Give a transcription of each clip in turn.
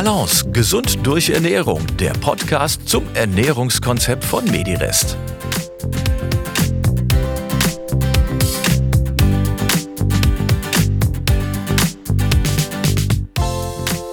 Balance, gesund durch Ernährung, der Podcast zum Ernährungskonzept von Medirest.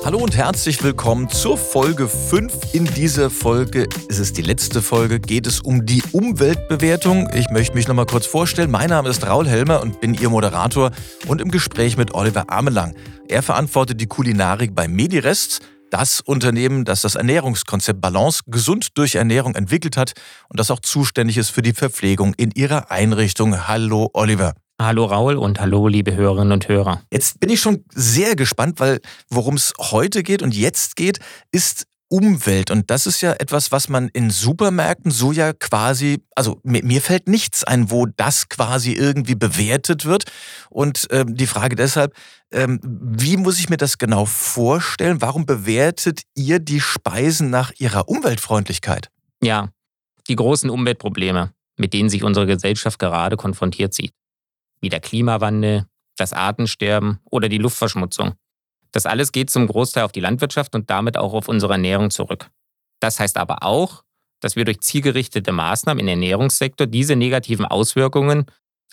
Hallo und herzlich willkommen zur Folge 5. In dieser Folge ist es die letzte Folge, geht es um die Umweltbewertung. Ich möchte mich noch mal kurz vorstellen. Mein Name ist Raul Helmer und bin Ihr Moderator und im Gespräch mit Oliver Amelang. Er verantwortet die Kulinarik bei Medirest, das Unternehmen, das das Ernährungskonzept Balance gesund durch Ernährung entwickelt hat und das auch zuständig ist für die Verpflegung in ihrer Einrichtung. Hallo Oliver. Hallo Raul und hallo liebe Hörerinnen und Hörer. Jetzt bin ich schon sehr gespannt, weil worum es heute geht und jetzt geht, ist Umwelt. Und das ist ja etwas, was man in Supermärkten so ja quasi, also mir, fällt nichts ein, wo das quasi irgendwie bewertet wird. Und ähm, die Frage deshalb, ähm, wie muss ich mir das genau vorstellen? Warum bewertet ihr die Speisen nach ihrer Umweltfreundlichkeit? Ja, die großen Umweltprobleme, mit denen sich unsere Gesellschaft gerade konfrontiert sieht wie der Klimawandel, das Artensterben oder die Luftverschmutzung. Das alles geht zum Großteil auf die Landwirtschaft und damit auch auf unsere Ernährung zurück. Das heißt aber auch, dass wir durch zielgerichtete Maßnahmen im Ernährungssektor diese negativen Auswirkungen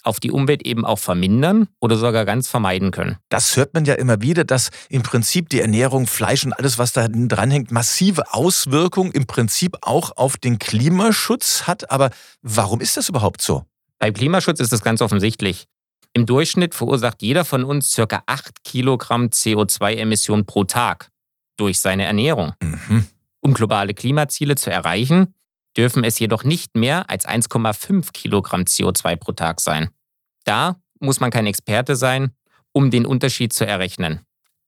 auf die Umwelt eben auch vermindern oder sogar ganz vermeiden können. Das hört man ja immer wieder, dass im Prinzip die Ernährung, Fleisch und alles, was da dranhängt, massive Auswirkungen im Prinzip auch auf den Klimaschutz hat. Aber warum ist das überhaupt so? Beim Klimaschutz ist es ganz offensichtlich. Im Durchschnitt verursacht jeder von uns ca. 8 Kilogramm CO2-Emissionen pro Tag durch seine Ernährung. Mhm. Um globale Klimaziele zu erreichen, dürfen es jedoch nicht mehr als 1,5 Kilogramm CO2 pro Tag sein. Da muss man kein Experte sein, um den Unterschied zu errechnen.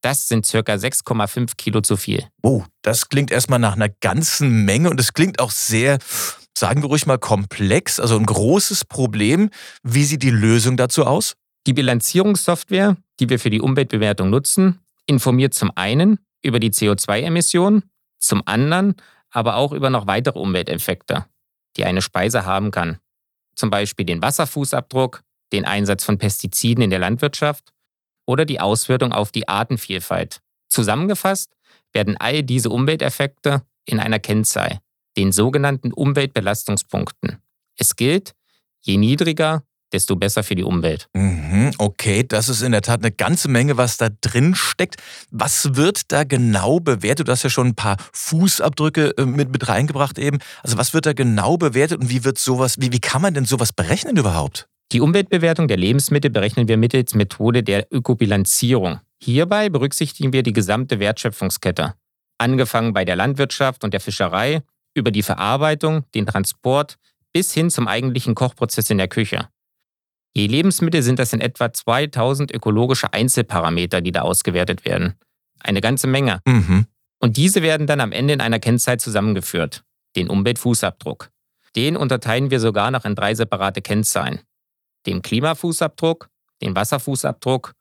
Das sind circa 6,5 Kilo zu viel. Oh, das klingt erstmal nach einer ganzen Menge und es klingt auch sehr sagen wir ruhig mal, komplex, also ein großes Problem. Wie sieht die Lösung dazu aus? Die Bilanzierungssoftware, die wir für die Umweltbewertung nutzen, informiert zum einen über die CO2-Emissionen, zum anderen aber auch über noch weitere Umwelteffekte, die eine Speise haben kann. Zum Beispiel den Wasserfußabdruck, den Einsatz von Pestiziden in der Landwirtschaft oder die Auswirkung auf die Artenvielfalt. Zusammengefasst werden all diese Umwelteffekte in einer Kennzahl, den sogenannten Umweltbelastungspunkten. Es gilt, je niedriger, desto besser für die Umwelt. Mhm, okay, das ist in der Tat eine ganze Menge, was da drin steckt. Was wird da genau bewertet? Du hast ja schon ein paar Fußabdrücke äh, mit, mit reingebracht eben. Also was wird da genau bewertet und wie wird sowas, wie, wie kann man denn sowas berechnen überhaupt? Die Umweltbewertung der Lebensmittel berechnen wir mittels Methode der Ökobilanzierung. Hierbei berücksichtigen wir die gesamte Wertschöpfungskette. Angefangen bei der Landwirtschaft und der Fischerei über die Verarbeitung, den Transport bis hin zum eigentlichen Kochprozess in der Küche. Je Lebensmittel sind das in etwa 2000 ökologische Einzelparameter, die da ausgewertet werden. Eine ganze Menge. Mhm. Und diese werden dann am Ende in einer Kennzahl zusammengeführt, den Umweltfußabdruck. Den unterteilen wir sogar noch in drei separate Kennzahlen. Dem Klimafußabdruck, den Wasserfußabdruck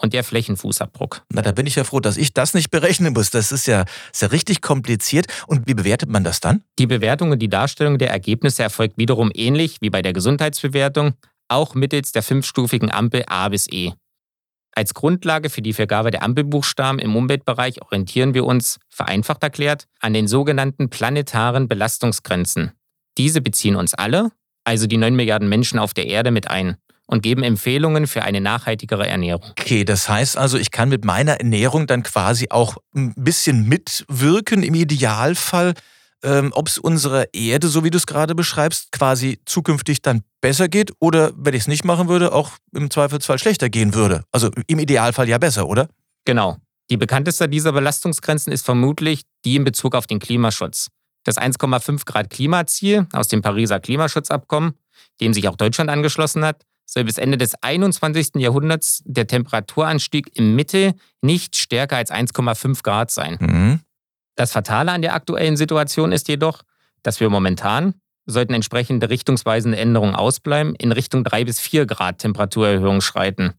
und der Flächenfußabdruck. Na, da bin ich ja froh, dass ich das nicht berechnen muss. Das ist ja, ist ja richtig kompliziert. Und wie bewertet man das dann? Die Bewertung und die Darstellung der Ergebnisse erfolgt wiederum ähnlich wie bei der Gesundheitsbewertung, auch mittels der fünfstufigen Ampel A bis E. Als Grundlage für die Vergabe der Ampelbuchstaben im Umweltbereich orientieren wir uns, vereinfacht erklärt, an den sogenannten planetaren Belastungsgrenzen. Diese beziehen uns alle, also die 9 Milliarden Menschen auf der Erde, mit ein und geben Empfehlungen für eine nachhaltigere Ernährung. Okay, das heißt also, ich kann mit meiner Ernährung dann quasi auch ein bisschen mitwirken im Idealfall, ähm, ob es unserer Erde, so wie du es gerade beschreibst, quasi zukünftig dann besser geht oder, wenn ich es nicht machen würde, auch im Zweifelsfall schlechter gehen würde. Also im Idealfall ja besser, oder? Genau. Die bekannteste dieser Belastungsgrenzen ist vermutlich die in Bezug auf den Klimaschutz. Das 1,5 Grad Klimaziel aus dem Pariser Klimaschutzabkommen, dem sich auch Deutschland angeschlossen hat, soll bis Ende des 21. Jahrhunderts der Temperaturanstieg im Mittel nicht stärker als 1,5 Grad sein. Mhm. Das Fatale an der aktuellen Situation ist jedoch, dass wir momentan, sollten entsprechende richtungsweisende Änderungen ausbleiben, in Richtung 3 bis 4 Grad Temperaturerhöhung schreiten.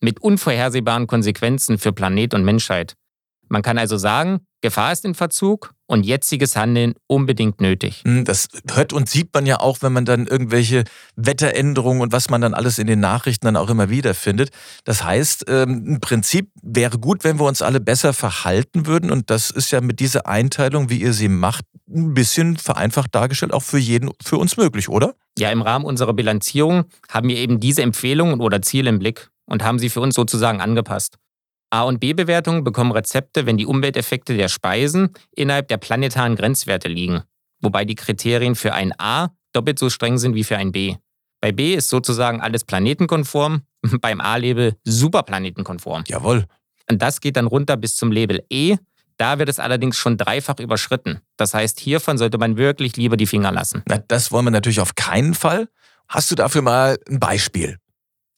Mit unvorhersehbaren Konsequenzen für Planet und Menschheit. Man kann also sagen, Gefahr ist in Verzug und jetziges Handeln unbedingt nötig. Hm, das hört und sieht man ja auch, wenn man dann irgendwelche Wetteränderungen und was man dann alles in den Nachrichten dann auch immer wieder findet. Das heißt, ähm, im Prinzip wäre gut, wenn wir uns alle besser verhalten würden und das ist ja mit dieser Einteilung, wie ihr sie macht, ein bisschen vereinfacht dargestellt, auch für jeden, für uns möglich, oder? Ja, im Rahmen unserer Bilanzierung haben wir eben diese Empfehlungen oder Ziele im Blick und haben sie für uns sozusagen angepasst. A- und B-Bewertungen bekommen Rezepte, wenn die Umwelteffekte der Speisen innerhalb der planetaren Grenzwerte liegen, wobei die Kriterien für ein A doppelt so streng sind wie für ein B. Bei B ist sozusagen alles planetenkonform, beim A-Label superplanetenkonform. Jawohl. Und das geht dann runter bis zum Label E. Da wird es allerdings schon dreifach überschritten. Das heißt, hiervon sollte man wirklich lieber die Finger lassen. Na, das wollen wir natürlich auf keinen Fall. Hast du dafür mal ein Beispiel?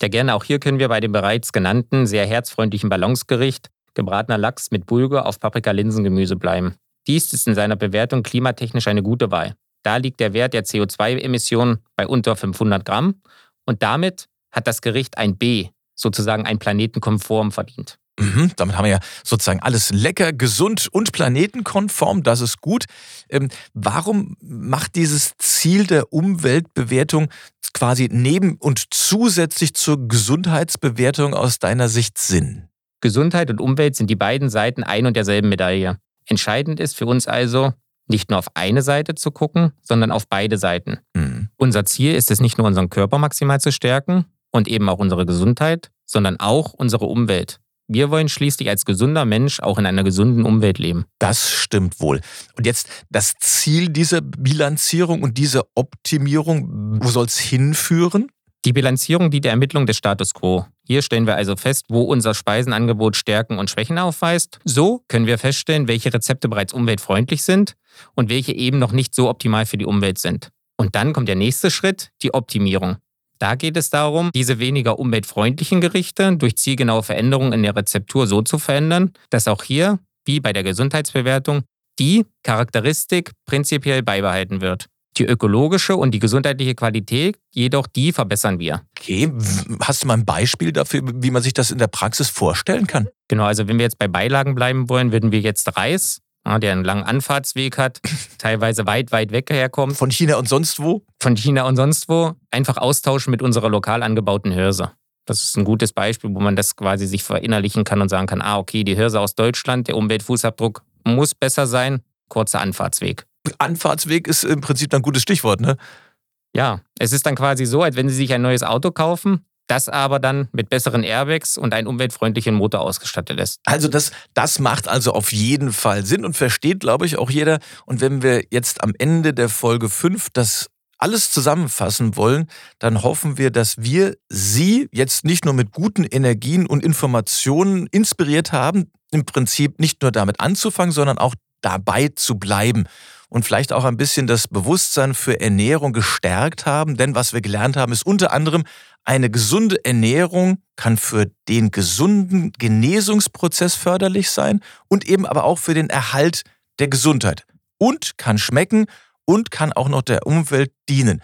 Ja, gerne. Auch hier können wir bei dem bereits genannten, sehr herzfreundlichen Ballonsgericht gebratener Lachs mit Bulgur auf Paprika-Linsengemüse bleiben. Dies ist in seiner Bewertung klimatechnisch eine gute Wahl. Da liegt der Wert der CO2-Emissionen bei unter 500 Gramm und damit hat das Gericht ein B, sozusagen ein planetenkonform verdient. Mhm, damit haben wir ja sozusagen alles lecker, gesund und planetenkonform. Das ist gut. Ähm, warum macht dieses Ziel der Umweltbewertung quasi neben und zusätzlich zur Gesundheitsbewertung aus deiner Sicht Sinn? Gesundheit und Umwelt sind die beiden Seiten ein und derselben Medaille. Entscheidend ist für uns also, nicht nur auf eine Seite zu gucken, sondern auf beide Seiten. Mhm. Unser Ziel ist es nicht nur unseren Körper maximal zu stärken und eben auch unsere Gesundheit, sondern auch unsere Umwelt. Wir wollen schließlich als gesunder Mensch auch in einer gesunden Umwelt leben. Das stimmt wohl. Und jetzt das Ziel dieser Bilanzierung und dieser Optimierung, wo soll es hinführen? Die Bilanzierung dient der Ermittlung des Status quo. Hier stellen wir also fest, wo unser Speisenangebot Stärken und Schwächen aufweist. So können wir feststellen, welche Rezepte bereits umweltfreundlich sind und welche eben noch nicht so optimal für die Umwelt sind. Und dann kommt der nächste Schritt, die Optimierung. Da geht es darum, diese weniger umweltfreundlichen Gerichte durch zielgenaue Veränderungen in der Rezeptur so zu verändern, dass auch hier, wie bei der Gesundheitsbewertung, die Charakteristik prinzipiell beibehalten wird. Die ökologische und die gesundheitliche Qualität jedoch, die verbessern wir. Okay, hast du mal ein Beispiel dafür, wie man sich das in der Praxis vorstellen kann? Genau, also wenn wir jetzt bei Beilagen bleiben wollen, würden wir jetzt Reis der einen langen Anfahrtsweg hat, teilweise weit, weit weg herkommt. Von China und sonst wo? Von China und sonst wo. Einfach austauschen mit unserer lokal angebauten Hirse. Das ist ein gutes Beispiel, wo man das quasi sich verinnerlichen kann und sagen kann, ah, okay, die Hirse aus Deutschland, der Umweltfußabdruck muss besser sein, kurzer Anfahrtsweg. Anfahrtsweg ist im Prinzip ein gutes Stichwort, ne? Ja, es ist dann quasi so, als wenn Sie sich ein neues Auto kaufen, das aber dann mit besseren Airbags und einem umweltfreundlichen Motor ausgestattet ist. Also das, das macht also auf jeden Fall Sinn und versteht, glaube ich, auch jeder. Und wenn wir jetzt am Ende der Folge 5 das alles zusammenfassen wollen, dann hoffen wir, dass wir Sie jetzt nicht nur mit guten Energien und Informationen inspiriert haben, im Prinzip nicht nur damit anzufangen, sondern auch dabei zu bleiben und vielleicht auch ein bisschen das Bewusstsein für Ernährung gestärkt haben. Denn was wir gelernt haben, ist unter anderem, eine gesunde Ernährung kann für den gesunden Genesungsprozess förderlich sein und eben aber auch für den Erhalt der Gesundheit und kann schmecken und kann auch noch der Umwelt dienen.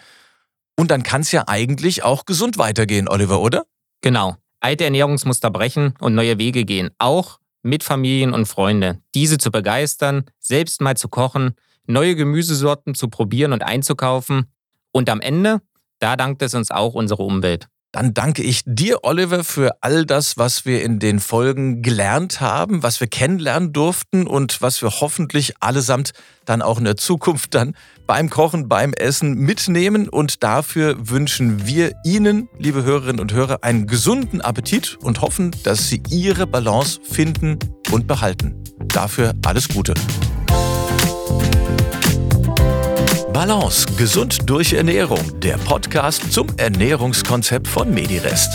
Und dann kann es ja eigentlich auch gesund weitergehen, Oliver, oder? Genau. Alte Ernährungsmuster brechen und neue Wege gehen. Auch mit Familien und Freunden. Diese zu begeistern, selbst mal zu kochen, neue Gemüsesorten zu probieren und einzukaufen. Und am Ende, da dankt es uns auch unsere Umwelt. Dann danke ich dir, Oliver, für all das, was wir in den Folgen gelernt haben, was wir kennenlernen durften und was wir hoffentlich allesamt dann auch in der Zukunft dann beim Kochen, beim Essen mitnehmen. Und dafür wünschen wir Ihnen, liebe Hörerinnen und Hörer, einen gesunden Appetit und hoffen, dass Sie Ihre Balance finden und behalten. Dafür alles Gute. Balance, gesund durch Ernährung, der Podcast zum Ernährungskonzept von Medirest.